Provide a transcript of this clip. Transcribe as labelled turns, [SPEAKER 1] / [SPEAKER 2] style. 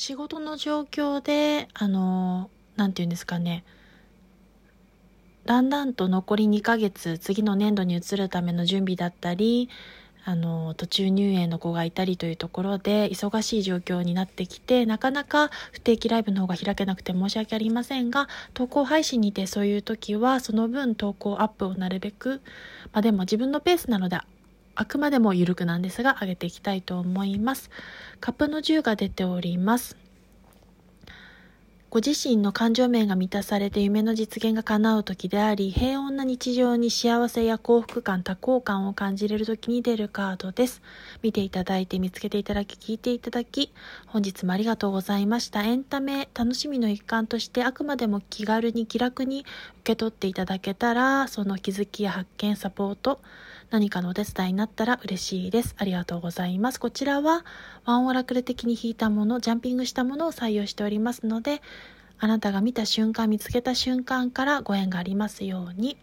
[SPEAKER 1] 仕事の状況で、あの、なんて言うんですかね、だんだんと残り2ヶ月、次の年度に移るための準備だったり、あの、途中入園の子がいたりというところで、忙しい状況になってきて、なかなか不定期ライブの方が開けなくて申し訳ありませんが、投稿配信にてそういう時は、その分投稿アップをなるべく、まあでも自分のペースなので、あくまでも緩くなんですが、上げていきたいと思います。カップの10が出ております。ご自身の感情面が満たされて夢の実現が叶う時であり、平穏な日常に幸せや幸福感、多幸感を感じれる時に出るカードです。見ていただいて見つけていただき、聞いていただき、本日もありがとうございました。エンタメ、楽しみの一環としてあくまでも気軽に気楽に受け取っていただけたら、その気づきや発見、サポート、何かのお手伝いになったら嬉しいです。ありがとうございます。こちらはワンオラクル的に引いたもの、ジャンピングしたものを採用しておりますので、あなたが見た瞬間、見つけた瞬間からご縁がありますように。